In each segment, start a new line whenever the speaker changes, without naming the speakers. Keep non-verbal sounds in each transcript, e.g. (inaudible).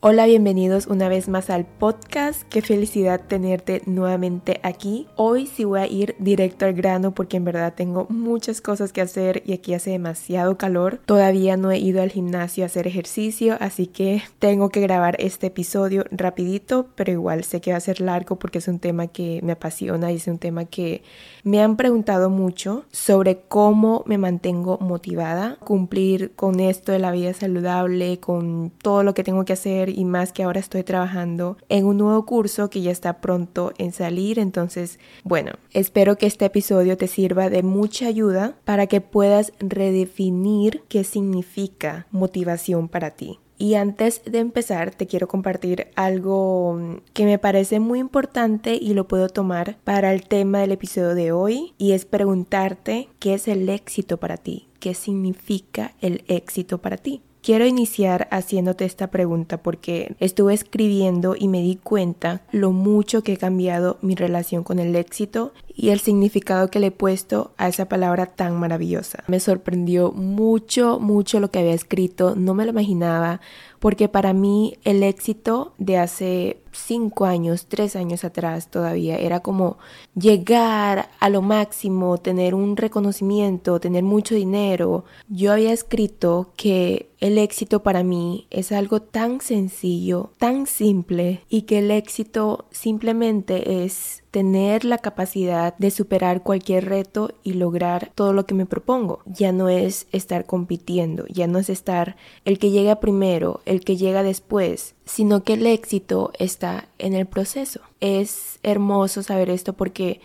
Hola, bienvenidos una vez más al podcast. Qué felicidad tenerte nuevamente aquí. Hoy sí voy a ir directo al grano porque en verdad tengo muchas cosas que hacer y aquí hace demasiado calor. Todavía no he ido al gimnasio a hacer ejercicio, así que tengo que grabar este episodio rapidito, pero igual sé que va a ser largo porque es un tema que me apasiona y es un tema que me han preguntado mucho sobre cómo me mantengo motivada, cumplir con esto de la vida saludable, con todo lo que tengo que hacer y más que ahora estoy trabajando en un nuevo curso que ya está pronto en salir. Entonces, bueno, espero que este episodio te sirva de mucha ayuda para que puedas redefinir qué significa motivación para ti. Y antes de empezar, te quiero compartir algo que me parece muy importante y lo puedo tomar para el tema del episodio de hoy y es preguntarte qué es el éxito para ti, qué significa el éxito para ti. Quiero iniciar haciéndote esta pregunta porque estuve escribiendo y me di cuenta lo mucho que he cambiado mi relación con el éxito y el significado que le he puesto a esa palabra tan maravillosa. Me sorprendió mucho, mucho lo que había escrito, no me lo imaginaba, porque para mí el éxito de hace cinco años, tres años atrás todavía, era como llegar a lo máximo, tener un reconocimiento, tener mucho dinero. Yo había escrito que el éxito para mí es algo tan sencillo, tan simple, y que el éxito simplemente es tener la capacidad de superar cualquier reto y lograr todo lo que me propongo. Ya no es estar compitiendo, ya no es estar el que llega primero, el que llega después, sino que el éxito está en el proceso. Es hermoso saber esto porque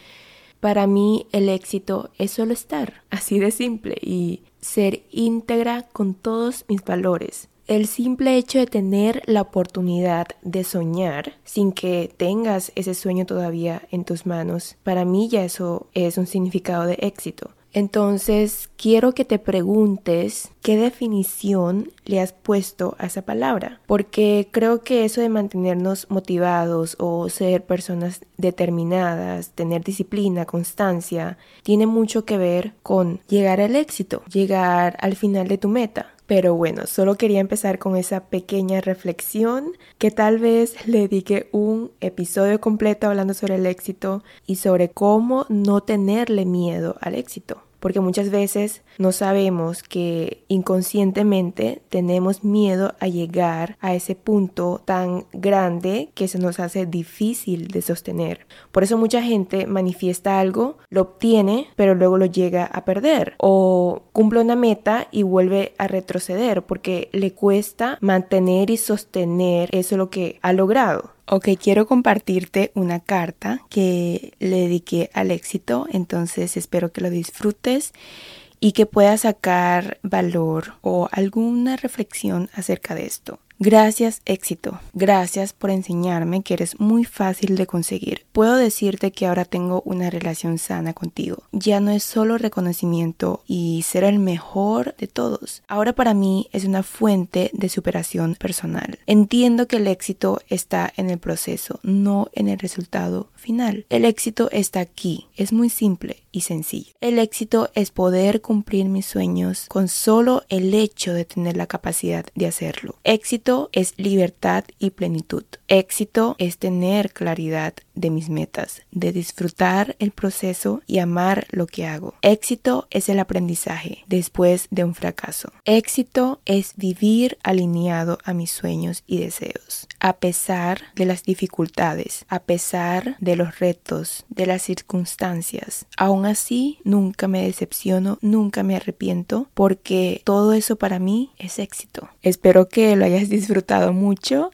para mí el éxito es solo estar, así de simple, y ser íntegra con todos mis valores. El simple hecho de tener la oportunidad de soñar sin que tengas ese sueño todavía en tus manos, para mí ya eso es un significado de éxito. Entonces, quiero que te preguntes qué definición le has puesto a esa palabra, porque creo que eso de mantenernos motivados o ser personas determinadas, tener disciplina, constancia, tiene mucho que ver con llegar al éxito, llegar al final de tu meta. Pero bueno, solo quería empezar con esa pequeña reflexión que tal vez le dedique un episodio completo hablando sobre el éxito y sobre cómo no tenerle miedo al éxito porque muchas veces no sabemos que inconscientemente tenemos miedo a llegar a ese punto tan grande que se nos hace difícil de sostener. Por eso mucha gente manifiesta algo, lo obtiene, pero luego lo llega a perder o cumple una meta y vuelve a retroceder porque le cuesta mantener y sostener eso lo que ha logrado. Ok, quiero compartirte una carta que le dediqué al éxito, entonces espero que lo disfrutes y que puedas sacar valor o alguna reflexión acerca de esto. Gracias éxito, gracias por enseñarme que eres muy fácil de conseguir. Puedo decirte que ahora tengo una relación sana contigo. Ya no es solo reconocimiento y ser el mejor de todos. Ahora para mí es una fuente de superación personal. Entiendo que el éxito está en el proceso, no en el resultado final. El éxito está aquí, es muy simple y sencillo. El éxito es poder cumplir mis sueños con solo el hecho de tener la capacidad de hacerlo. Éxito es libertad y plenitud. Éxito es tener claridad de mis metas, de disfrutar el proceso y amar lo que hago. Éxito es el aprendizaje después de un fracaso. Éxito es vivir alineado a mis sueños y deseos, a pesar de las dificultades, a pesar de los retos, de las circunstancias. Aún así, nunca me decepciono, nunca me arrepiento, porque todo eso para mí es éxito. Espero que lo hayas disfrutado mucho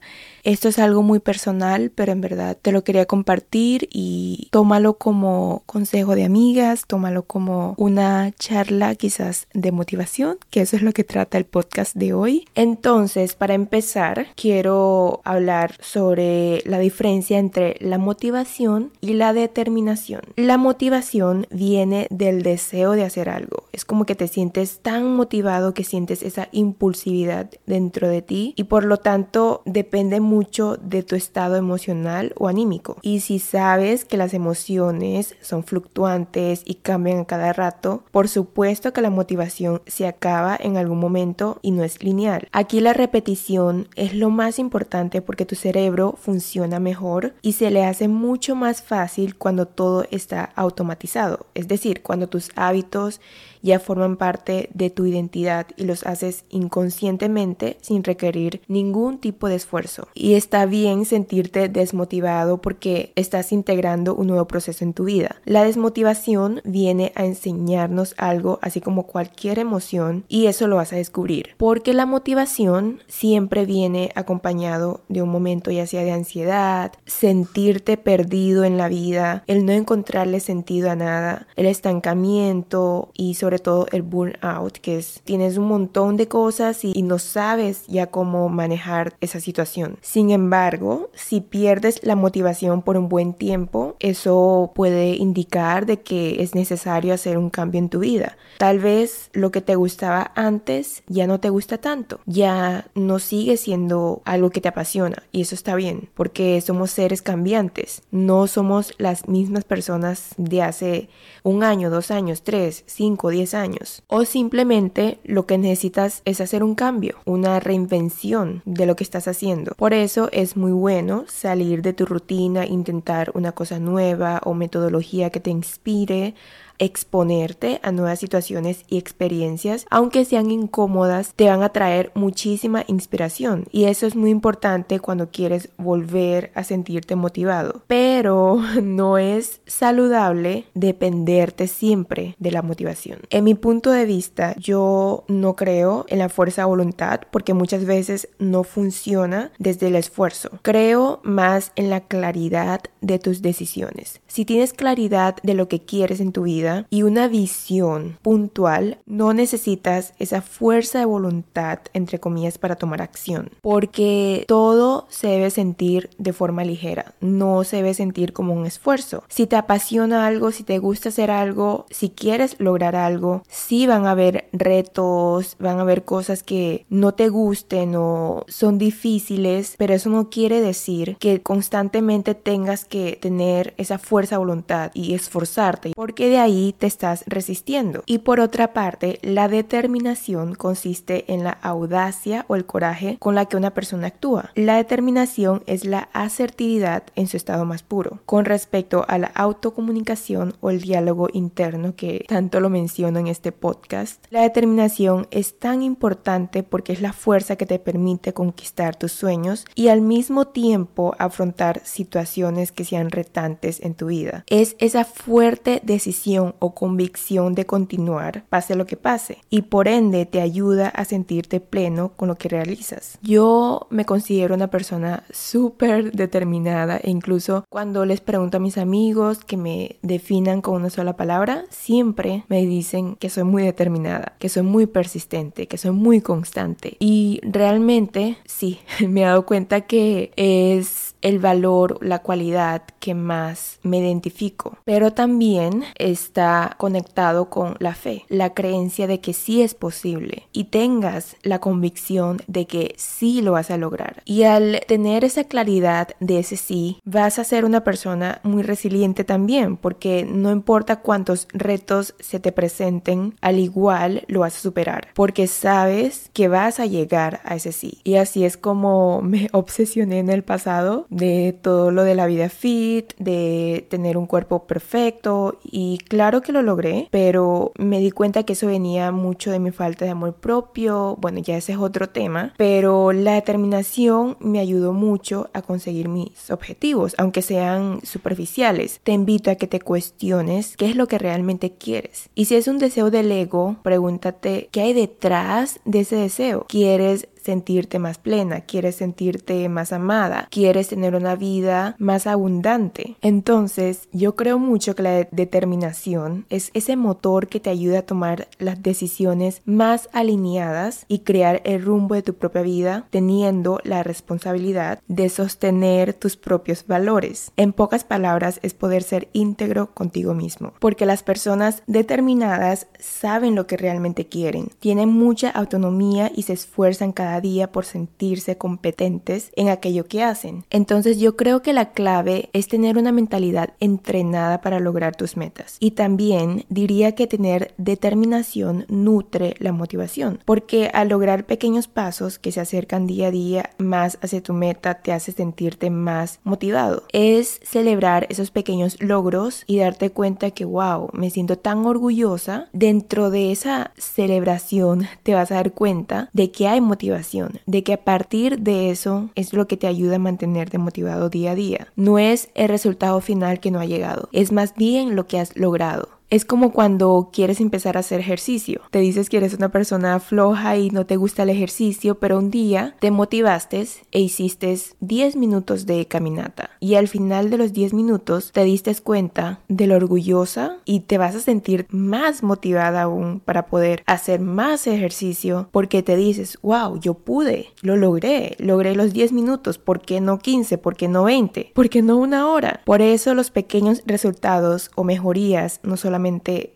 esto es algo muy personal, pero en verdad te lo quería compartir y tómalo como consejo de amigas, tómalo como una charla quizás de motivación, que eso es lo que trata el podcast de hoy. Entonces, para empezar, quiero hablar sobre la diferencia entre la motivación y la determinación. La motivación viene del deseo de hacer algo. Es como que te sientes tan motivado que sientes esa impulsividad dentro de ti y por lo tanto depende mucho mucho de tu estado emocional o anímico. Y si sabes que las emociones son fluctuantes y cambian a cada rato, por supuesto que la motivación se acaba en algún momento y no es lineal. Aquí la repetición es lo más importante porque tu cerebro funciona mejor y se le hace mucho más fácil cuando todo está automatizado, es decir, cuando tus hábitos ya forman parte de tu identidad y los haces inconscientemente sin requerir ningún tipo de esfuerzo. Y está bien sentirte desmotivado porque estás integrando un nuevo proceso en tu vida. La desmotivación viene a enseñarnos algo así como cualquier emoción y eso lo vas a descubrir. Porque la motivación siempre viene acompañado de un momento ya sea de ansiedad, sentirte perdido en la vida, el no encontrarle sentido a nada, el estancamiento y sobre todo el burnout, que es tienes un montón de cosas y, no sabes ya cómo manejar esa situación. Sin embargo, si pierdes la motivación por un buen tiempo, eso puede indicar de que es necesario hacer un cambio en tu vida. Tal vez lo que te gustaba antes ya no te gusta tanto, ya no sigue siendo algo que te apasiona y eso está bien, porque somos seres cambiantes, no somos las mismas personas de hace un año, dos años, tres, cinco, diez años. O simplemente lo que necesitas es hacer un cambio, una reinvención de lo que estás haciendo. Eso es muy bueno salir de tu rutina, intentar una cosa nueva o metodología que te inspire exponerte a nuevas situaciones y experiencias, aunque sean incómodas, te van a traer muchísima inspiración y eso es muy importante cuando quieres volver a sentirte motivado. Pero (laughs) no es saludable dependerte siempre de la motivación. En mi punto de vista, yo no creo en la fuerza de voluntad porque muchas veces no funciona desde el esfuerzo. Creo más en la claridad de tus decisiones. Si tienes claridad de lo que quieres en tu vida, y una visión puntual, no necesitas esa fuerza de voluntad, entre comillas, para tomar acción, porque todo se debe sentir de forma ligera, no se debe sentir como un esfuerzo. Si te apasiona algo, si te gusta hacer algo, si quieres lograr algo, sí van a haber retos, van a haber cosas que no te gusten o son difíciles, pero eso no quiere decir que constantemente tengas que tener esa fuerza de voluntad y esforzarte, porque de ahí te estás resistiendo. Y por otra parte, la determinación consiste en la audacia o el coraje con la que una persona actúa. La determinación es la asertividad en su estado más puro. Con respecto a la autocomunicación o el diálogo interno que tanto lo menciono en este podcast, la determinación es tan importante porque es la fuerza que te permite conquistar tus sueños y al mismo tiempo afrontar situaciones que sean retantes en tu vida. Es esa fuerte decisión o convicción de continuar, pase lo que pase, y por ende te ayuda a sentirte pleno con lo que realizas. Yo me considero una persona súper determinada e incluso cuando les pregunto a mis amigos que me definan con una sola palabra, siempre me dicen que soy muy determinada, que soy muy persistente, que soy muy constante. Y realmente sí, (laughs) me he dado cuenta que es el valor, la cualidad que más me identifico. Pero también está conectado con la fe, la creencia de que sí es posible y tengas la convicción de que sí lo vas a lograr. Y al tener esa claridad de ese sí, vas a ser una persona muy resiliente también, porque no importa cuántos retos se te presenten, al igual lo vas a superar, porque sabes que vas a llegar a ese sí. Y así es como me (laughs) obsesioné en el pasado de todo lo de la vida fit, de tener un cuerpo perfecto y claro que lo logré, pero me di cuenta que eso venía mucho de mi falta de amor propio, bueno, ya ese es otro tema, pero la determinación me ayudó mucho a conseguir mis objetivos, aunque sean superficiales. Te invito a que te cuestiones qué es lo que realmente quieres. Y si es un deseo del ego, pregúntate qué hay detrás de ese deseo. ¿Quieres sentirte más plena, quieres sentirte más amada, quieres tener una vida más abundante. Entonces, yo creo mucho que la determinación es ese motor que te ayuda a tomar las decisiones más alineadas y crear el rumbo de tu propia vida, teniendo la responsabilidad de sostener tus propios valores. En pocas palabras, es poder ser íntegro contigo mismo, porque las personas determinadas saben lo que realmente quieren, tienen mucha autonomía y se esfuerzan cada día por sentirse competentes en aquello que hacen. Entonces yo creo que la clave es tener una mentalidad entrenada para lograr tus metas. Y también diría que tener determinación nutre la motivación, porque al lograr pequeños pasos que se acercan día a día más hacia tu meta te hace sentirte más motivado. Es celebrar esos pequeños logros y darte cuenta que wow, me siento tan orgullosa. Dentro de esa celebración te vas a dar cuenta de que hay motivación, de que a partir de eso es lo que te ayuda a mantenerte motivado día a día. No es el resultado final que no ha llegado, es más bien lo que has logrado. Es como cuando quieres empezar a hacer ejercicio. Te dices que eres una persona floja y no te gusta el ejercicio, pero un día te motivaste e hiciste 10 minutos de caminata. Y al final de los 10 minutos te diste cuenta de lo orgullosa y te vas a sentir más motivada aún para poder hacer más ejercicio porque te dices, wow, yo pude, lo logré, logré los 10 minutos, ¿por qué no 15? ¿Por qué no 20? ¿Por qué no una hora? Por eso los pequeños resultados o mejorías no solamente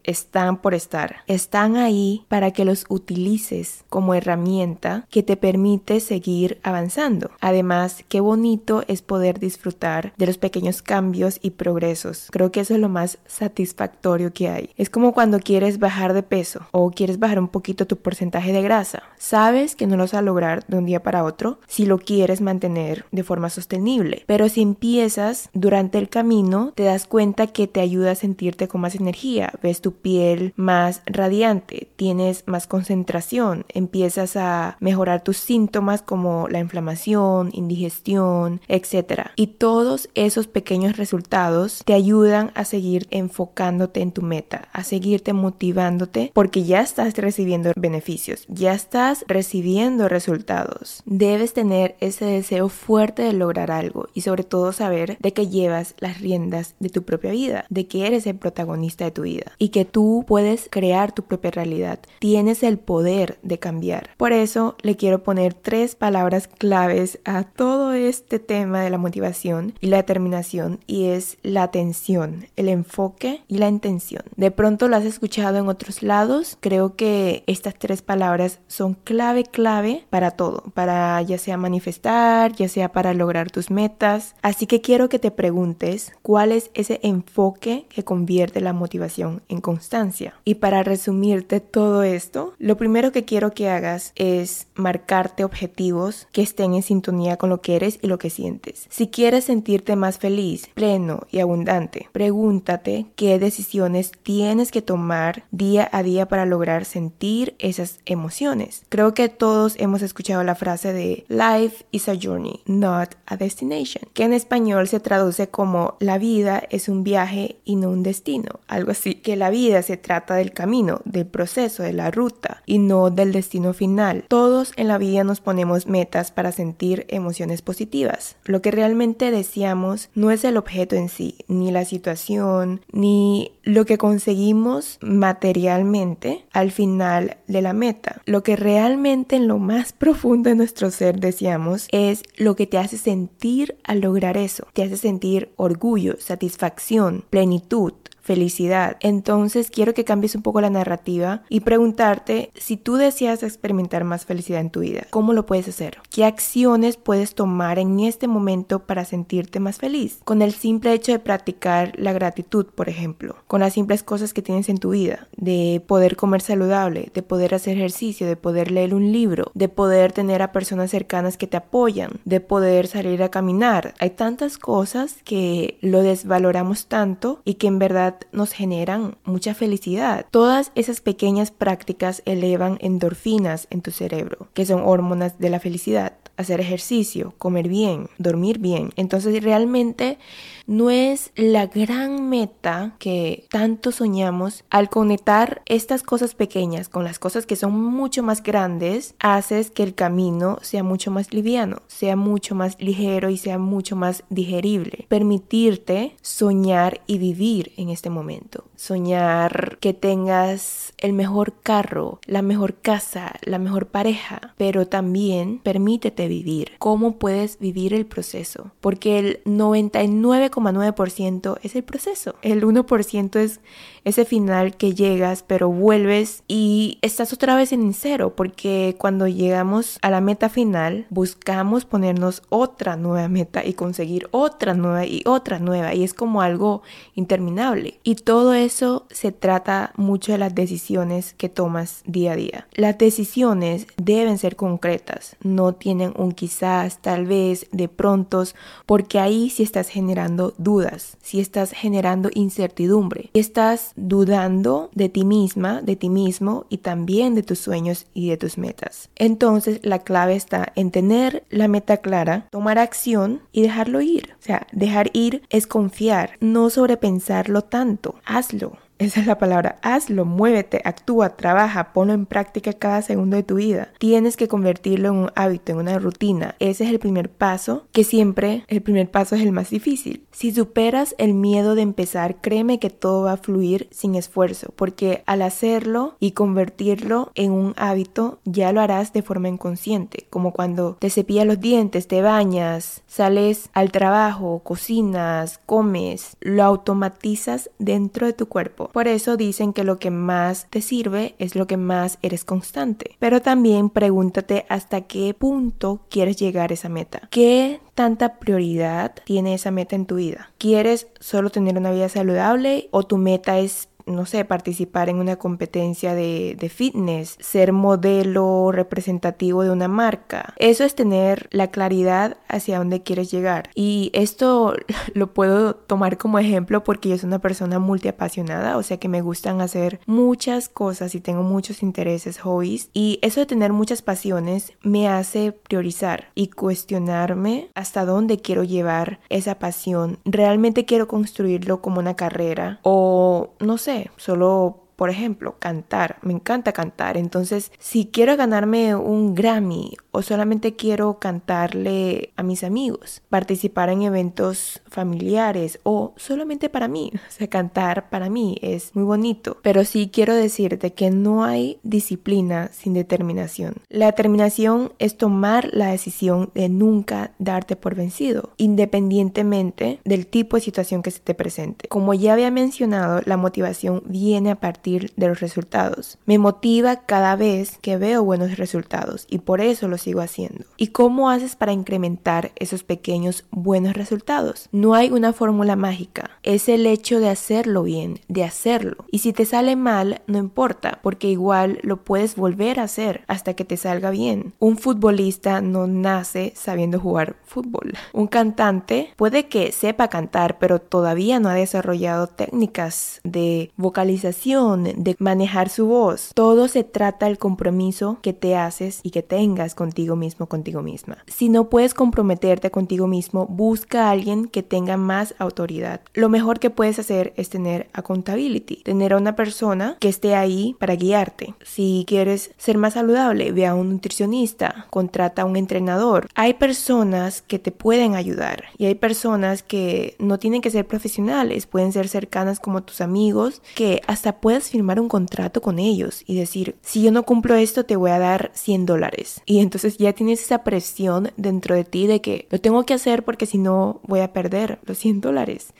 están por estar, están ahí para que los utilices como herramienta que te permite seguir avanzando. Además, qué bonito es poder disfrutar de los pequeños cambios y progresos. Creo que eso es lo más satisfactorio que hay. Es como cuando quieres bajar de peso o quieres bajar un poquito tu porcentaje de grasa. Sabes que no lo vas a lograr de un día para otro si lo quieres mantener de forma sostenible, pero si empiezas durante el camino te das cuenta que te ayuda a sentirte con más energía ves tu piel más radiante, tienes más concentración, empiezas a mejorar tus síntomas como la inflamación, indigestión, etc. Y todos esos pequeños resultados te ayudan a seguir enfocándote en tu meta, a seguirte motivándote porque ya estás recibiendo beneficios, ya estás recibiendo resultados. Debes tener ese deseo fuerte de lograr algo y sobre todo saber de que llevas las riendas de tu propia vida, de que eres el protagonista de tu vida y que tú puedes crear tu propia realidad. Tienes el poder de cambiar. Por eso le quiero poner tres palabras claves a todo este tema de la motivación y la determinación y es la atención, el enfoque y la intención. De pronto lo has escuchado en otros lados. Creo que estas tres palabras son clave, clave para todo, para ya sea manifestar, ya sea para lograr tus metas. Así que quiero que te preguntes cuál es ese enfoque que convierte la motivación en constancia. Y para resumirte todo esto, lo primero que quiero que hagas es marcarte objetivos que estén en sintonía con lo que eres y lo que sientes. Si quieres sentirte más feliz, pleno y abundante, pregúntate qué decisiones tienes que tomar día a día para lograr sentir esas emociones. Creo que todos hemos escuchado la frase de Life is a journey, not a destination, que en español se traduce como la vida es un viaje y no un destino, algo así que la vida se trata del camino, del proceso, de la ruta y no del destino final. Todos en la vida nos ponemos metas para sentir emociones positivas. Lo que realmente deseamos no es el objeto en sí, ni la situación, ni lo que conseguimos materialmente al final de la meta. Lo que realmente en lo más profundo de nuestro ser deseamos es lo que te hace sentir al lograr eso. Te hace sentir orgullo, satisfacción, plenitud, felicidad. Entonces quiero que cambies un poco la narrativa y preguntarte si tú deseas experimentar más felicidad en tu vida, ¿cómo lo puedes hacer? ¿Qué acciones puedes tomar en este momento para sentirte más feliz? Con el simple hecho de practicar la gratitud, por ejemplo, con las simples cosas que tienes en tu vida, de poder comer saludable, de poder hacer ejercicio, de poder leer un libro, de poder tener a personas cercanas que te apoyan, de poder salir a caminar. Hay tantas cosas que lo desvaloramos tanto y que en verdad nos generan mucha felicidad. Todas esas pequeñas prácticas elevan endorfinas en tu cerebro, que son hormonas de la felicidad hacer ejercicio, comer bien, dormir bien. Entonces realmente no es la gran meta que tanto soñamos. Al conectar estas cosas pequeñas con las cosas que son mucho más grandes, haces que el camino sea mucho más liviano, sea mucho más ligero y sea mucho más digerible. Permitirte soñar y vivir en este momento. Soñar que tengas el mejor carro, la mejor casa, la mejor pareja, pero también permítete vivir. ¿Cómo puedes vivir el proceso? Porque el 99,9% es el proceso. El 1% es ese final que llegas, pero vuelves y estás otra vez en cero, porque cuando llegamos a la meta final, buscamos ponernos otra nueva meta y conseguir otra nueva y otra nueva, y es como algo interminable. Y todo eso se trata mucho de las decisiones que tomas día a día. Las decisiones deben ser concretas, no tienen un quizás, tal vez, de prontos, porque ahí sí estás generando dudas, si estás generando incertidumbre, estás dudando de ti misma, de ti mismo y también de tus sueños y de tus metas. Entonces la clave está en tener la meta clara, tomar acción y dejarlo ir. O sea, dejar ir es confiar, no sobrepensarlo tanto. Hazlo. Esa es la palabra. Hazlo, muévete, actúa, trabaja, ponlo en práctica cada segundo de tu vida. Tienes que convertirlo en un hábito, en una rutina. Ese es el primer paso, que siempre el primer paso es el más difícil. Si superas el miedo de empezar, créeme que todo va a fluir sin esfuerzo, porque al hacerlo y convertirlo en un hábito, ya lo harás de forma inconsciente, como cuando te cepillas los dientes, te bañas, sales al trabajo, cocinas, comes, lo automatizas dentro de tu cuerpo. Por eso dicen que lo que más te sirve es lo que más eres constante. Pero también pregúntate hasta qué punto quieres llegar a esa meta. ¿Qué tanta prioridad tiene esa meta en tu vida? ¿Quieres solo tener una vida saludable o tu meta es no sé, participar en una competencia de, fitness, ser modelo representativo de una marca. Eso es tener la claridad hacia dónde quieres llegar. Y esto (laughs) lo puedo tomar como ejemplo porque yo soy una persona multiapasionada, o sea que me gustan hacer muchas cosas y tengo muchos intereses, hobbies. Y eso de tener muchas pasiones me hace priorizar y cuestionarme hasta dónde quiero llevar esa pasión. ¿Realmente quiero construirlo como una carrera? O no sé solo por ejemplo, cantar. Me encanta cantar. Entonces, si quiero ganarme un Grammy o solamente quiero cantarle a mis amigos, participar en eventos familiares o solamente para mí, (laughs) o sea, cantar para mí es muy bonito. Pero sí quiero decirte que no hay disciplina sin determinación. La determinación es tomar la decisión de nunca darte por vencido, independientemente del tipo de situación que se te presente. Como ya había mencionado, la motivación viene a partir de los resultados. Me motiva cada vez que veo buenos resultados y por eso lo sigo haciendo. ¿Y cómo haces para incrementar esos pequeños buenos resultados? No hay una fórmula mágica. Es el hecho de hacerlo bien, de hacerlo. Y si te sale mal, no importa, porque igual lo puedes volver a hacer hasta que te salga bien. Un futbolista no nace sabiendo jugar fútbol. Un cantante puede que sepa cantar, pero todavía no ha desarrollado técnicas de vocalización de manejar su voz. Todo se trata del compromiso que te haces y que tengas contigo mismo, contigo misma. Si no puedes comprometerte contigo mismo, busca a alguien que tenga más autoridad. Lo mejor que puedes hacer es tener accountability, tener a una persona que esté ahí para guiarte. Si quieres ser más saludable, ve a un nutricionista, contrata a un entrenador. Hay personas que te pueden ayudar y hay personas que no tienen que ser profesionales, pueden ser cercanas como tus amigos, que hasta puedes firmar un contrato con ellos y decir, si yo no cumplo esto, te voy a dar 100 dólares. Y entonces ya tienes esa presión dentro de ti de que lo tengo que hacer porque si no voy a perder los 100 dólares.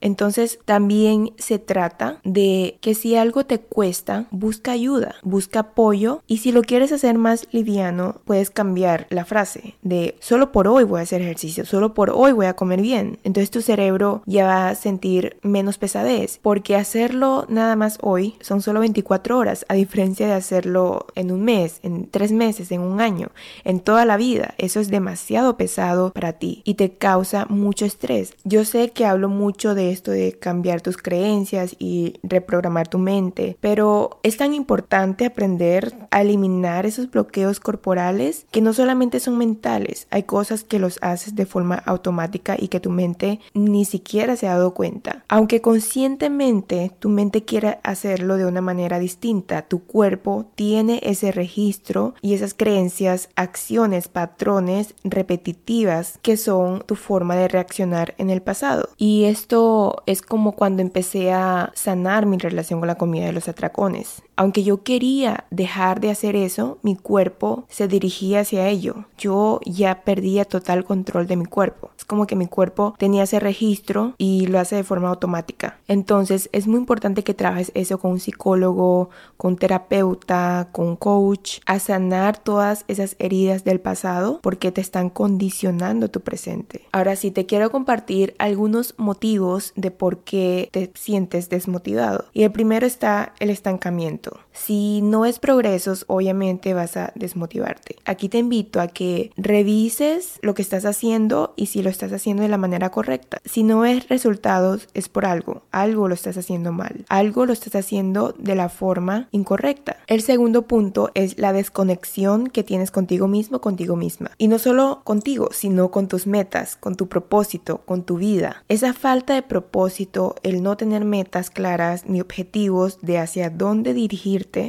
Entonces también se trata de que si algo te cuesta, busca ayuda, busca apoyo y si lo quieres hacer más liviano, puedes cambiar la frase de solo por hoy voy a hacer ejercicio, solo por hoy voy a comer bien. Entonces tu cerebro ya va a sentir menos pesadez porque hacerlo nada más hoy son solo 24 horas a diferencia de hacerlo en un mes, en tres meses, en un año, en toda la vida. Eso es demasiado pesado para ti y te causa mucho estrés. Yo sé que hablo mucho de esto de cambiar tus creencias y reprogramar tu mente, pero es tan importante aprender a eliminar esos bloqueos corporales que no solamente son mentales, hay cosas que los haces de forma automática y que tu mente ni siquiera se ha dado cuenta. Aunque conscientemente tu mente quiera hacerlo de una manera distinta, tu cuerpo tiene ese registro y esas creencias, acciones, patrones repetitivas que son tu forma de reaccionar en el pasado. Y esto es como cuando empecé a sanar mi relación con la comida de los atracones. Aunque yo quería dejar de hacer eso, mi cuerpo se dirigía hacia ello. Yo ya perdía total control de mi cuerpo. Es como que mi cuerpo tenía ese registro y lo hace de forma automática. Entonces es muy importante que trabajes eso con un psicólogo, con un terapeuta, con un coach, a sanar todas esas heridas del pasado porque te están condicionando tu presente. Ahora sí, te quiero compartir algunos motivos de por qué te sientes desmotivado. Y el primero está el estancamiento. Si no es progresos, obviamente vas a desmotivarte. Aquí te invito a que revises lo que estás haciendo y si lo estás haciendo de la manera correcta. Si no ves resultados, es por algo. Algo lo estás haciendo mal. Algo lo estás haciendo de la forma incorrecta. El segundo punto es la desconexión que tienes contigo mismo, contigo misma. Y no solo contigo, sino con tus metas, con tu propósito, con tu vida. Esa falta de propósito, el no tener metas claras ni objetivos de hacia dónde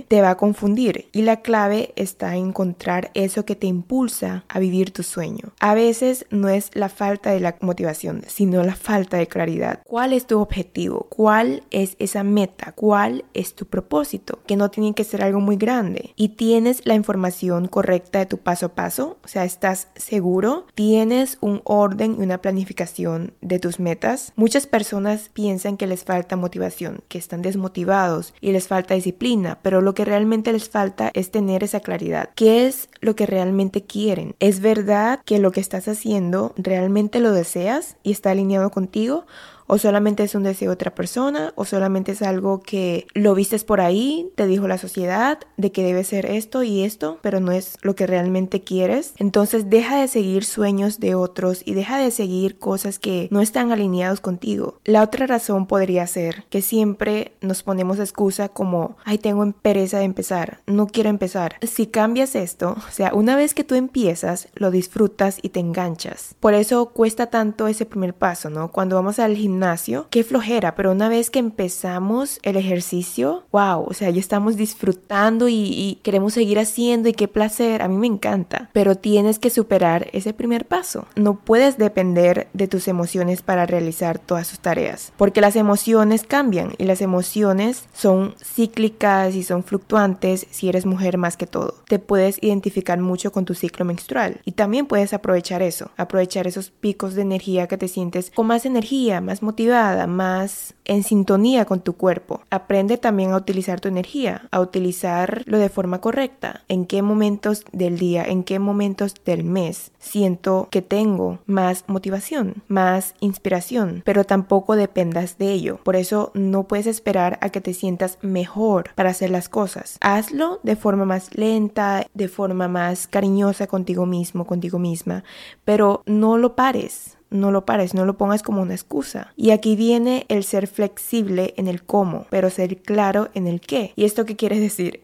te va a confundir. Y la clave está en encontrar eso que te impulsa a vivir tu sueño. A veces no es la falta de la motivación, sino la falta de claridad. ¿Cuál es tu objetivo? ¿Cuál es esa meta? ¿Cuál es tu propósito? Que no tiene que ser algo muy grande. Y tienes la información correcta de tu paso a paso, o sea, estás seguro, tienes un orden y una planificación de tus metas. Muchas personas piensan que les falta motivación, que están desmotivados y les falta disciplina, pero lo que realmente les falta es tener esa claridad. ¿Qué es lo que realmente quieren? ¿Es verdad que lo que estás haciendo realmente lo deseas y está alineado contigo? O solamente es un deseo de otra persona o solamente es algo que lo vistes por ahí, te dijo la sociedad de que debe ser esto y esto, pero no es lo que realmente quieres. Entonces deja de seguir sueños de otros y deja de seguir cosas que no están alineados contigo. La otra razón podría ser que siempre nos ponemos excusa como, ay, tengo pereza de empezar, no quiero empezar. Si cambias esto, o sea, una vez que tú empiezas, lo disfrutas y te enganchas. Por eso cuesta tanto ese primer paso, ¿no? Cuando vamos al gimnasio, qué flojera, pero una vez que empezamos el ejercicio, wow, o sea, ya estamos disfrutando y, y queremos seguir haciendo y qué placer, a mí me encanta, pero tienes que superar ese primer paso. No puedes depender de tus emociones para realizar todas sus tareas, porque las emociones cambian y las emociones son cíclicas y son fluctuantes si eres mujer más que todo. Te puedes identificar mucho con tu ciclo menstrual y también puedes aprovechar eso, aprovechar esos picos de energía que te sientes con más energía, más motivada, más en sintonía con tu cuerpo. Aprende también a utilizar tu energía, a utilizarlo de forma correcta. En qué momentos del día, en qué momentos del mes siento que tengo más motivación, más inspiración, pero tampoco dependas de ello. Por eso no puedes esperar a que te sientas mejor para hacer las cosas. Hazlo de forma más lenta, de forma más cariñosa contigo mismo, contigo misma, pero no lo pares no lo pares, no lo pongas como una excusa. Y aquí viene el ser flexible en el cómo, pero ser claro en el qué. ¿Y esto qué quiere decir?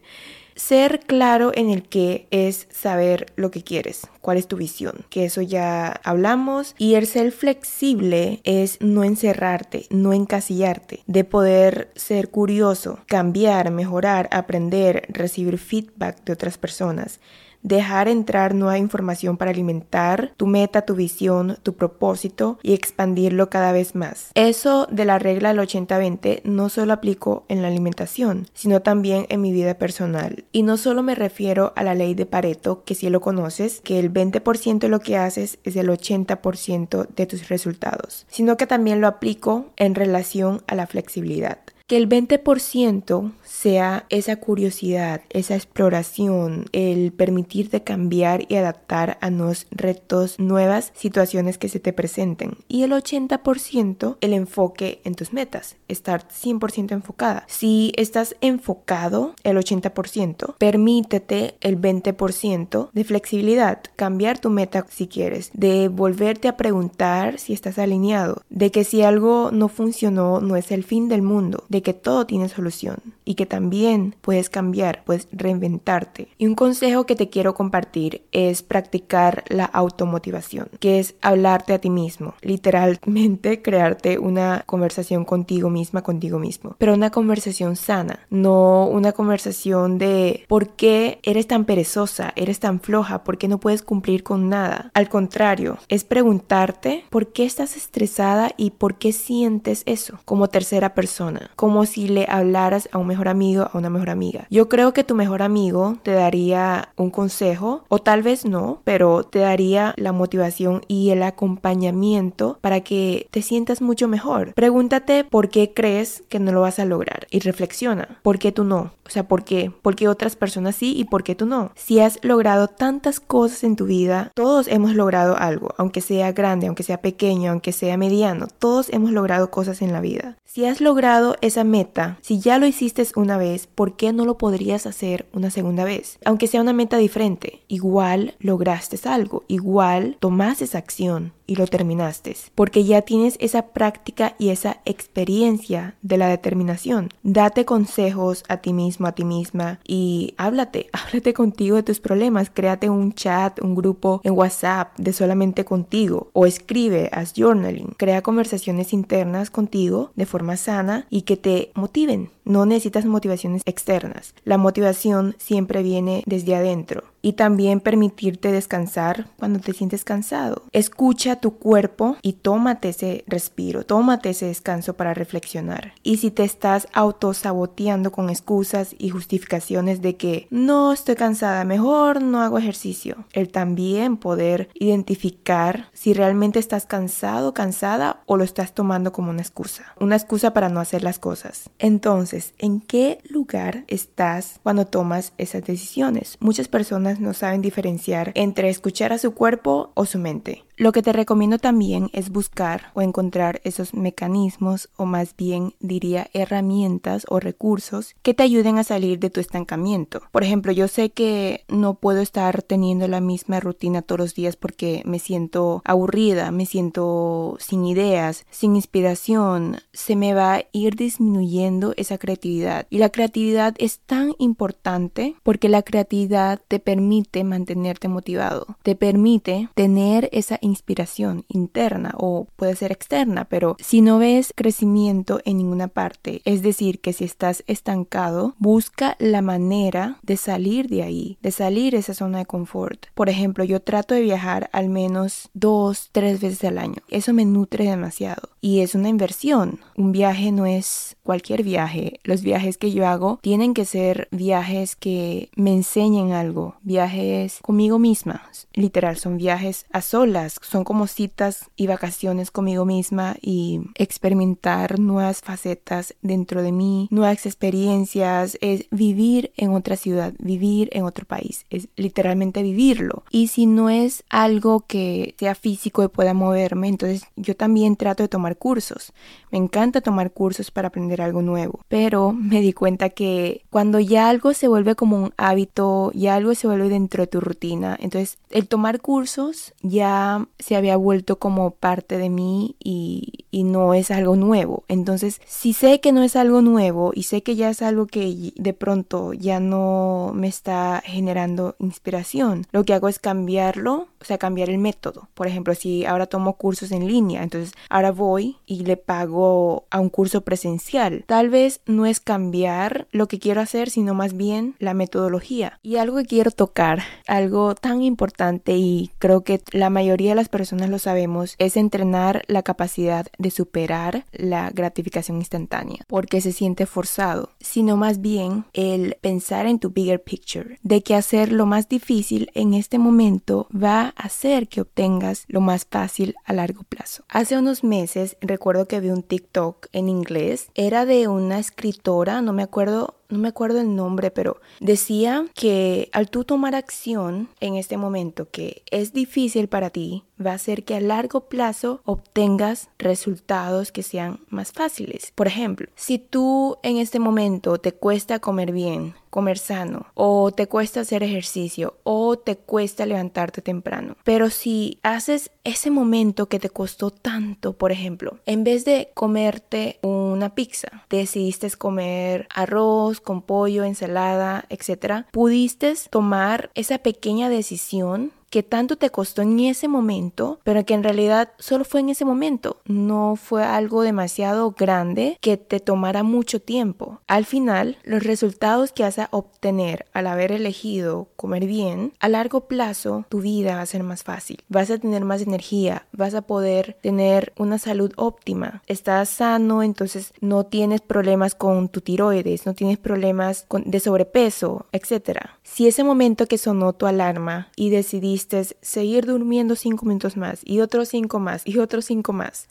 Ser claro en el qué es saber lo que quieres, cuál es tu visión, que eso ya hablamos. Y el ser flexible es no encerrarte, no encasillarte, de poder ser curioso, cambiar, mejorar, aprender, recibir feedback de otras personas dejar entrar nueva información para alimentar tu meta, tu visión, tu propósito y expandirlo cada vez más. Eso de la regla del 80-20 no solo aplico en la alimentación, sino también en mi vida personal. Y no solo me refiero a la ley de Pareto, que si lo conoces, que el 20% de lo que haces es el 80% de tus resultados, sino que también lo aplico en relación a la flexibilidad que el 20% sea esa curiosidad, esa exploración, el permitirte cambiar y adaptar a nuevos retos, nuevas situaciones que se te presenten. Y el 80% el enfoque en tus metas, estar 100% enfocada. Si estás enfocado, el 80%, permítete el 20% de flexibilidad, cambiar tu meta si quieres, de volverte a preguntar si estás alineado, de que si algo no funcionó no es el fin del mundo, que todo tiene solución y que también puedes cambiar, puedes reinventarte. Y un consejo que te quiero compartir es practicar la automotivación, que es hablarte a ti mismo, literalmente (laughs) crearte una conversación contigo misma, contigo mismo, pero una conversación sana, no una conversación de por qué eres tan perezosa, eres tan floja, por qué no puedes cumplir con nada. Al contrario, es preguntarte por qué estás estresada y por qué sientes eso como tercera persona, como si le hablaras a un mejor amigo, a una mejor amiga. Yo creo que tu mejor amigo te daría un consejo, o tal vez no, pero te daría la motivación y el acompañamiento para que te sientas mucho mejor. Pregúntate por qué crees que no lo vas a lograr y reflexiona. ¿Por qué tú no? O sea, ¿por qué? ¿Por qué otras personas sí y por qué tú no? Si has logrado tantas cosas en tu vida, todos hemos logrado algo, aunque sea grande, aunque sea pequeño, aunque sea mediano, todos hemos logrado cosas en la vida. Si has logrado esa meta, si ya lo hiciste una vez, ¿por qué no lo podrías hacer una segunda vez? Aunque sea una meta diferente, igual lograste algo, igual tomaste esa acción y lo terminaste, porque ya tienes esa práctica y esa experiencia de la determinación. Date consejos a ti mismo, a ti misma y háblate, (laughs) háblate contigo de tus problemas, créate un chat, un grupo en WhatsApp de solamente contigo o escribe, haz journaling, crea conversaciones internas contigo de forma sana y que te motiven. No necesitas motivaciones externas. La motivación siempre viene desde adentro y también permitirte descansar cuando te sientes cansado. Escucha tu cuerpo y tómate ese respiro, tómate ese descanso para reflexionar. Y si te estás autosaboteando con excusas y justificaciones de que no estoy cansada, mejor no hago ejercicio, el también poder identificar si realmente estás cansado, cansada o lo estás tomando como una excusa, una excusa para no hacer las cosas. Entonces, ¿en qué lugar estás cuando tomas esas decisiones? Muchas personas no saben diferenciar entre escuchar a su cuerpo o su mente. Lo que te recomiendo también es buscar o encontrar esos mecanismos o más bien diría herramientas o recursos que te ayuden a salir de tu estancamiento. Por ejemplo, yo sé que no puedo estar teniendo la misma rutina todos los días porque me siento aburrida, me siento sin ideas, sin inspiración, se me va a ir disminuyendo esa creatividad. Y la creatividad es tan importante porque la creatividad te permite mantenerte motivado, te permite tener esa inspiración interna o puede ser externa, pero si no ves crecimiento en ninguna parte, es decir, que si estás estancado, busca la manera de salir de ahí, de salir de esa zona de confort. Por ejemplo, yo trato de viajar al menos dos, tres veces al año. Eso me nutre demasiado y es una inversión. Un viaje no es cualquier viaje. Los viajes que yo hago tienen que ser viajes que me enseñen algo, viajes conmigo misma. Literal, son viajes a solas, son como citas y vacaciones conmigo misma y experimentar nuevas facetas dentro de mí, nuevas experiencias, es vivir en otra ciudad, vivir en otro país, es literalmente vivirlo. Y si no es algo que sea físico y pueda moverme, entonces yo también trato de tomar cursos. Me encanta tomar cursos para aprender algo nuevo, pero (laughs) me di cuenta que cuando ya algo se vuelve como un hábito, ya algo se vuelve dentro de tu rutina, entonces el tomar cursos ya se había vuelto como parte de mí y, y, no es algo nuevo. Entonces, si sé que no es algo nuevo y sé que ya es algo que de pronto ya no me está generando inspiración, lo que hago es cambiarlo, o sea, cambiar el método. Por ejemplo, si ahora tomo cursos en línea, entonces ahora voy y le pago a un curso presencial. Tal vez no es cambiar lo que quiero hacer, sino más bien la metodología. Y algo que quiero tocar, algo tan importante y creo que la mayoría de las personas lo sabemos, es entrenar la capacidad de superar la gratificación instantánea, porque se siente forzado, sino más bien el pensar en tu bigger picture, de que hacer lo más difícil en este momento va a hacer que obtengas lo más fácil a largo plazo. Hace unos meses recuerdo que vi un TikTok en inglés, era de una escritora, no me acuerdo no me acuerdo el nombre, pero decía que al tú tomar acción en este momento que es difícil para ti, va a hacer que a largo plazo obtengas resultados que sean más fáciles. Por ejemplo, si tú en este momento te cuesta comer bien, comer sano, o te cuesta hacer ejercicio, o te cuesta levantarte temprano, pero si haces ese momento que te costó tanto, por ejemplo, en vez de comerte una pizza, decidiste comer arroz con pollo, ensalada, etcétera, pudiste tomar esa pequeña decisión que tanto te costó en ese momento, pero que en realidad solo fue en ese momento, no fue algo demasiado grande que te tomara mucho tiempo. Al final, los resultados que vas a obtener al haber elegido comer bien, a largo plazo tu vida va a ser más fácil, vas a tener más energía, vas a poder tener una salud óptima, estás sano, entonces no tienes problemas con tu tiroides, no tienes problemas de sobrepeso, etc. Si ese momento que sonó tu alarma y decidiste seguir durmiendo cinco minutos más y otros cinco más y otros cinco más,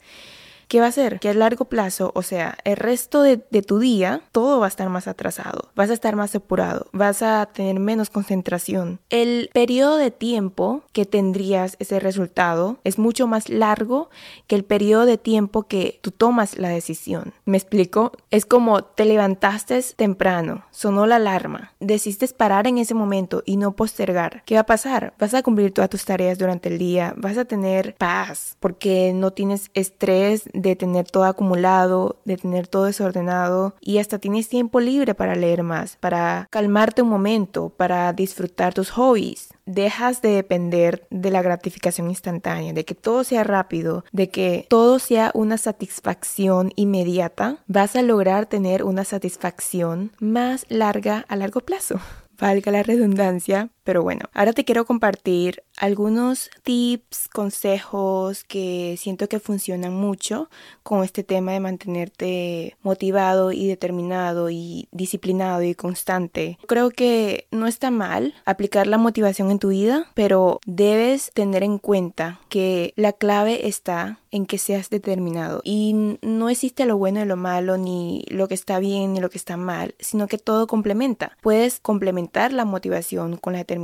¿Qué va a hacer? Que a largo plazo, o sea, el resto de, tu día, todo va a estar más atrasado, vas a estar más apurado, vas a tener menos concentración. El periodo de tiempo que tendrías ese resultado es mucho más largo que el periodo de tiempo que tú tomas la decisión. ¿Me explico? Es como te levantaste temprano, sonó la alarma, decidiste parar en ese momento y no postergar. ¿Qué va a pasar? Vas a cumplir todas tus tareas durante el día, vas a tener paz porque no tienes estrés de tener todo acumulado, de tener todo desordenado y hasta tienes tiempo libre para leer más, para calmarte un momento, para disfrutar tus hobbies. Dejas de depender de la gratificación instantánea, de que todo sea rápido, de que todo sea una satisfacción inmediata. Vas a lograr tener una satisfacción más larga a largo plazo (laughs) valga la redundancia, pero bueno, ahora te quiero compartir algunos tips, consejos que siento que funcionan mucho con este tema de mantenerte motivado y determinado y disciplinado y constante. Creo que no está mal aplicar la motivación en tu vida, pero debes tener en cuenta que la clave está en que seas determinado y no existe lo bueno y lo malo ni lo que está bien ni lo que está mal, sino que todo complementa. Puedes complementar la motivación con la determinación,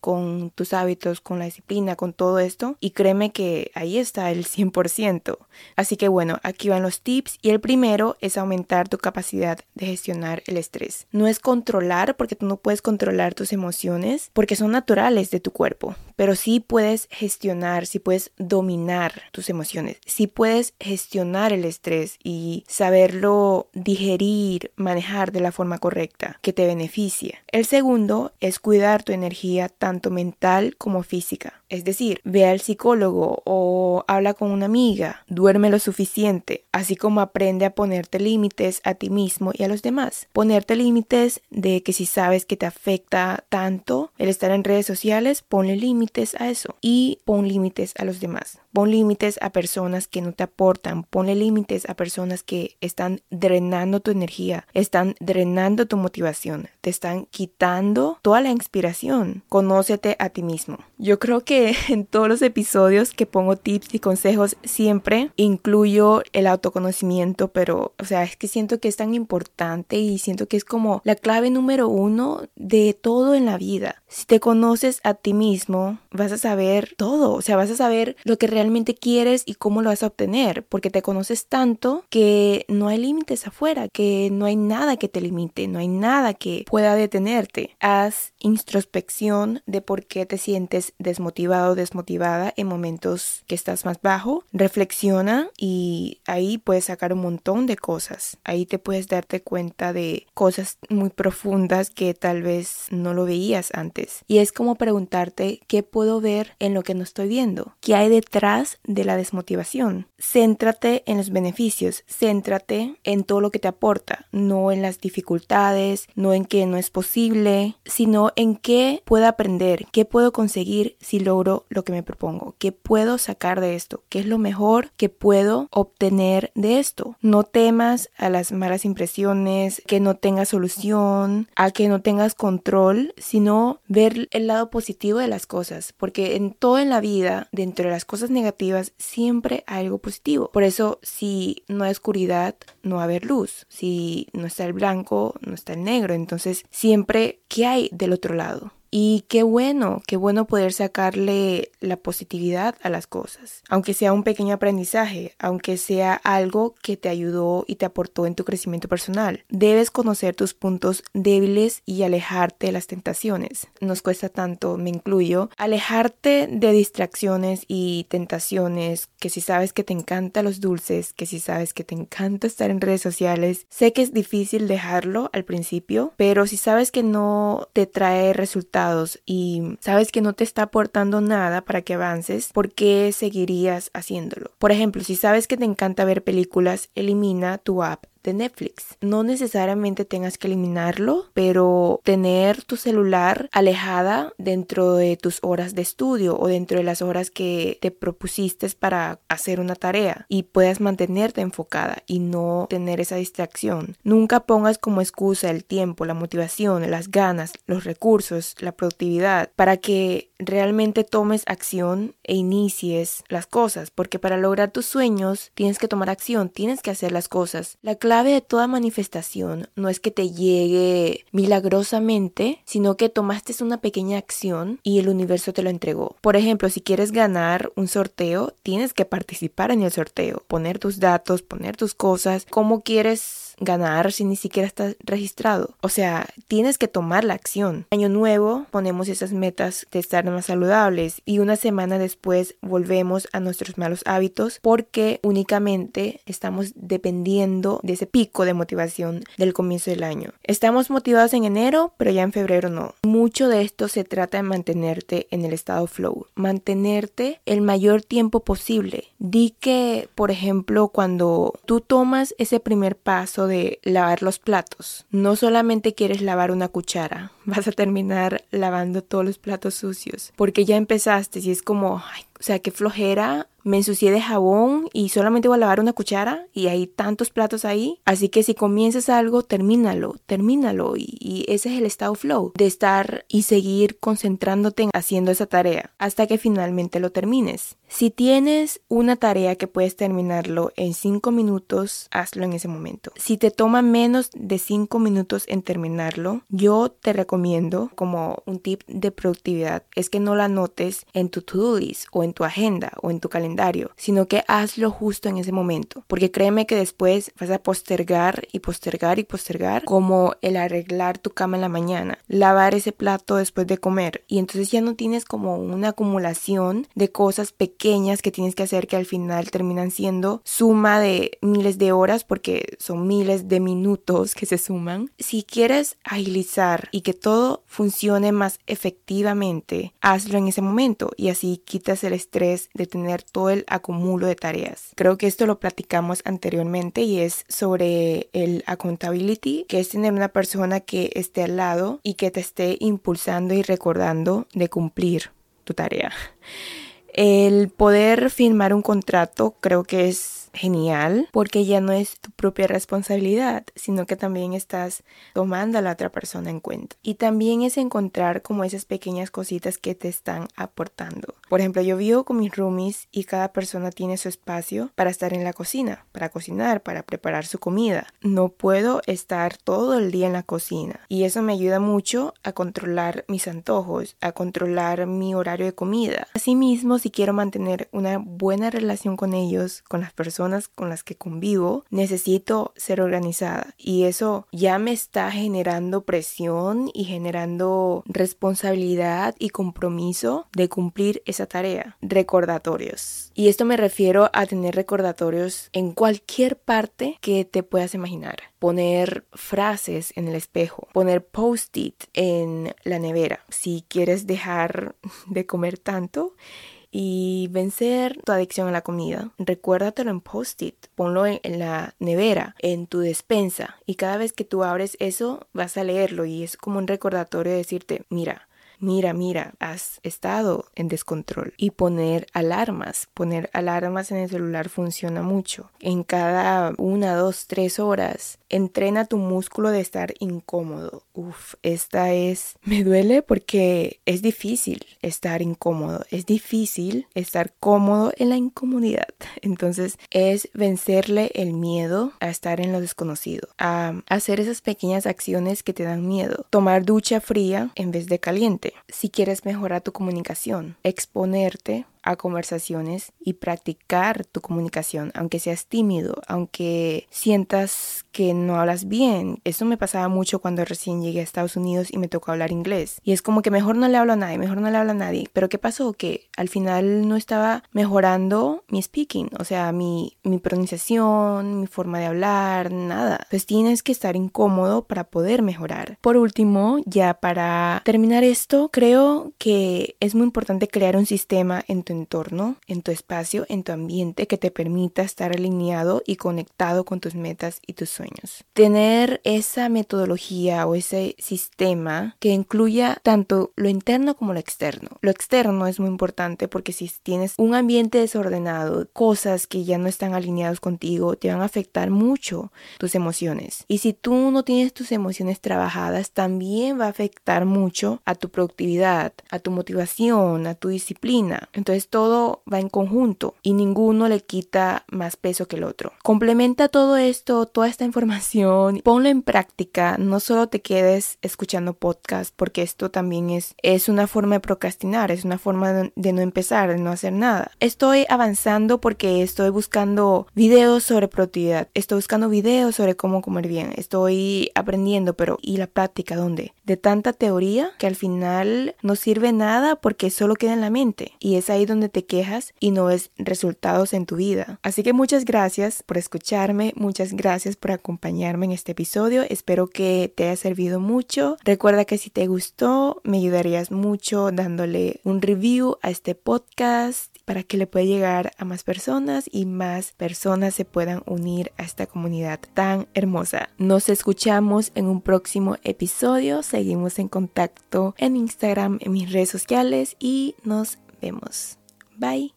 con tus hábitos, con la disciplina, con todo esto y créeme que ahí está el 100%. Así que bueno, aquí van los tips y el primero es aumentar tu capacidad de gestionar el estrés. No es controlar porque tú no puedes controlar tus emociones porque son naturales de tu cuerpo, pero sí puedes gestionar, sí puedes dominar tus emociones, sí puedes gestionar el estrés y saberlo digerir, manejar de la forma correcta que te beneficia. El segundo es cuidar tu energía tanto mental como física. Es decir, ve al psicólogo o habla con una amiga, duerme lo suficiente, así como aprende a ponerte límites a ti mismo y a los demás. Ponerte límites de que si sabes que te afecta tanto el estar en redes sociales, ponle límites a eso y pon límites a los demás. Pon límites a personas que no te aportan, ponle límites a personas que están drenando tu energía, están drenando tu motivación, te están quitando toda la inspiración. Conócete a ti mismo. Yo creo que (laughs) en todos los episodios que pongo tips y consejos siempre incluyo el autoconocimiento, pero o sea, es que siento que es tan importante y siento que es como la clave número uno de todo en la vida. Si te conoces a ti mismo, vas a saber todo, o sea, vas a saber lo que realmente quieres y cómo lo vas a obtener, porque te conoces tanto que no hay límites afuera, que no hay nada que te limite, no hay nada que pueda detenerte. Haz introspección de por qué te sientes desmotivado desmotivada en momentos que estás más bajo, reflexiona y ahí puedes sacar un montón de cosas. Ahí te puedes darte cuenta de cosas muy profundas que tal vez no lo veías antes. Y es como preguntarte qué puedo ver en lo que no estoy viendo, qué hay detrás de la desmotivación. Céntrate en los beneficios, céntrate en todo lo que te aporta, no en las dificultades, no en que no es posible, sino en qué puedo aprender, qué puedo conseguir si lo lo que me propongo, qué puedo sacar de esto, qué es lo mejor que puedo obtener de esto. No temas a las malas impresiones, que no tengas solución, a que no tengas control, sino ver el lado positivo de las cosas, porque en todo en la vida, dentro de las cosas negativas, siempre hay algo positivo. Por eso, si no hay oscuridad, no va a haber luz. Si no está el blanco, no está el negro. Entonces, siempre, ¿qué hay del otro lado? Y qué bueno, qué bueno poder sacarle la positividad a las cosas, aunque sea un pequeño aprendizaje, aunque sea algo que te ayudó y te aportó en tu crecimiento personal. Debes conocer tus puntos débiles y alejarte de las tentaciones. Nos cuesta tanto, me incluyo, alejarte de distracciones y tentaciones, que si sabes que te encantan los dulces, que si sabes que te encanta estar en redes sociales, sé que es difícil dejarlo al principio, pero si sabes que no te trae resultados, y sabes que no te está aportando nada para que avances, ¿por qué seguirías haciéndolo? Por ejemplo, si sabes que te encanta ver películas, elimina tu app de Netflix. No necesariamente tengas que eliminarlo, pero tener tu celular alejada dentro de tus horas de estudio o dentro de las horas que te propusiste para hacer una tarea y puedas mantenerte enfocada y no tener esa distracción. Nunca pongas como excusa el tiempo, la motivación, las ganas, los recursos, la productividad para que realmente tomes acción e inicies las cosas, porque para lograr tus sueños tienes que tomar acción, tienes que hacer las cosas. La de toda manifestación no es que te llegue milagrosamente, sino que tomaste una pequeña acción y el universo te lo entregó. Por ejemplo, si quieres ganar un sorteo, tienes que participar en el sorteo, poner tus datos, poner tus cosas, cómo quieres ganar si ni siquiera estás registrado. O sea, tienes que tomar la acción. Año nuevo ponemos esas metas de estar más saludables y una semana después volvemos a nuestros malos hábitos porque únicamente estamos dependiendo de ese pico de motivación del comienzo del año. Estamos motivados en enero, pero ya en febrero no. Mucho de esto se trata de mantenerte en el estado flow, mantenerte el mayor tiempo posible. Di que, por ejemplo, cuando tú tomas ese primer paso de lavar los platos. No solamente quieres lavar una cuchara, (laughs) vas a terminar lavando todos los platos sucios, porque ya empezaste y es como, o sea, qué flojera me ensucié de jabón y solamente voy a lavar una cuchara y hay tantos platos ahí. Así que si comienzas algo, termínalo, termínalo. Y, ese es el estado flow, de estar y seguir concentrándote en haciendo esa tarea hasta que finalmente lo termines. Si tienes una tarea que puedes terminarlo en 5 minutos, hazlo en ese momento. Si te toma menos de 5 minutos en terminarlo, yo te recomiendo como un tip de productividad es que no la anotes en tu to-do list o tu agenda o en tu calendario sino que hazlo justo en ese momento, porque créeme que después vas a postergar y postergar y postergar como el arreglar tu cama en la mañana, lavar ese plato después de comer y entonces ya no tienes como una acumulación de cosas pequeñas que tienes que hacer que al final terminan siendo suma de miles de horas porque son miles de minutos que se suman. Si quieres agilizar y que todo funcione más efectivamente, hazlo en ese momento y así quitas el estrés de tener todo el acumulo de tareas. Creo que esto lo platicamos anteriormente y es sobre el accountability, que es tener una persona que esté al lado y que te esté impulsando y recordando de cumplir tu tarea. El poder firmar un contrato creo que es genial porque ya no es tu propia responsabilidad, sino que también estás tomando a la otra persona en cuenta. Y también es encontrar como esas pequeñas cositas que te están aportando. Por ejemplo, yo vivo con mis roomies y cada persona tiene su espacio para estar en la cocina, para cocinar, para preparar su comida. No puedo estar todo el día en la cocina y eso me ayuda mucho a controlar mis antojos, a controlar mi horario de comida. Asimismo, si quiero mantener una buena relación con ellos, con las personas con las que convivo, necesito ser organizada y eso ya me está generando presión y generando responsabilidad y compromiso de cumplir esa tarea. Recordatorios. Y esto me refiero a tener recordatorios en cualquier parte que te puedas imaginar. Poner frases en el espejo, poner post-it en la nevera. Si quieres dejar de comer tanto, y vencer tu adicción a la comida. Recuérdatelo en post-it, ponlo en, la nevera, en tu despensa y cada vez que tú abres eso vas a leerlo y es como un recordatorio de decirte, mira, mira, mira, has estado en descontrol. Y poner alarmas, poner alarmas en el celular funciona mucho. En cada una, dos, tres horas, entrena tu músculo de estar incómodo. Uf, esta es, (laughs) me duele porque es difícil estar incómodo, es difícil estar cómodo en la incomodidad. (laughs) Entonces es vencerle el miedo a estar en lo desconocido, a hacer esas pequeñas acciones que te dan miedo. Tomar ducha fría en vez de caliente si quieres mejorar tu comunicación, exponerte a conversaciones y practicar tu comunicación, aunque seas tímido, aunque sientas que no hablas bien. Eso me pasaba mucho cuando recién llegué a Estados Unidos y me tocó hablar inglés. Y es como que mejor no le hablo a nadie, mejor no le hablo a nadie. Pero ¿qué pasó? Que al final no estaba mejorando mi speaking, o sea, mi, mi pronunciación, mi forma de hablar, nada. Pues tienes que estar incómodo para poder mejorar. Por último, ya para terminar esto, creo que es muy importante crear un sistema en tu entorno, en tu espacio, en tu ambiente que te permita estar alineado y conectado con tus metas y tus sueños. Tener esa metodología o ese sistema que incluya tanto lo interno como lo externo. Lo externo es muy importante porque si tienes un ambiente desordenado, cosas que ya no están alineados contigo, te van a afectar mucho tus emociones. Y si tú no tienes tus emociones trabajadas, también va a afectar mucho a tu productividad, a tu motivación, a tu disciplina. Entonces todo va en conjunto y ninguno le quita más peso que el otro. Complementa todo esto, toda esta información, (laughs) ponlo en práctica, no solo te quedes escuchando podcast porque esto también es, es una forma de procrastinar, es una forma de no empezar, de no hacer nada. Estoy avanzando porque estoy buscando videos sobre productividad, estoy buscando videos sobre cómo comer bien, estoy aprendiendo, pero ¿y la práctica dónde? De tanta teoría que al final no sirve nada porque solo queda en la mente y es ahí donde te quejas y no ves resultados en tu vida. Así que muchas gracias por escucharme, muchas gracias por acompañarme en este episodio, espero que te haya servido mucho. Recuerda que si te gustó me ayudarías mucho dándole un review a este podcast para que le pueda llegar a más personas y más personas se puedan unir a esta comunidad tan hermosa. Nos escuchamos en un próximo episodio, seguimos en contacto en Instagram, en mis redes sociales y nos vemos. Bye.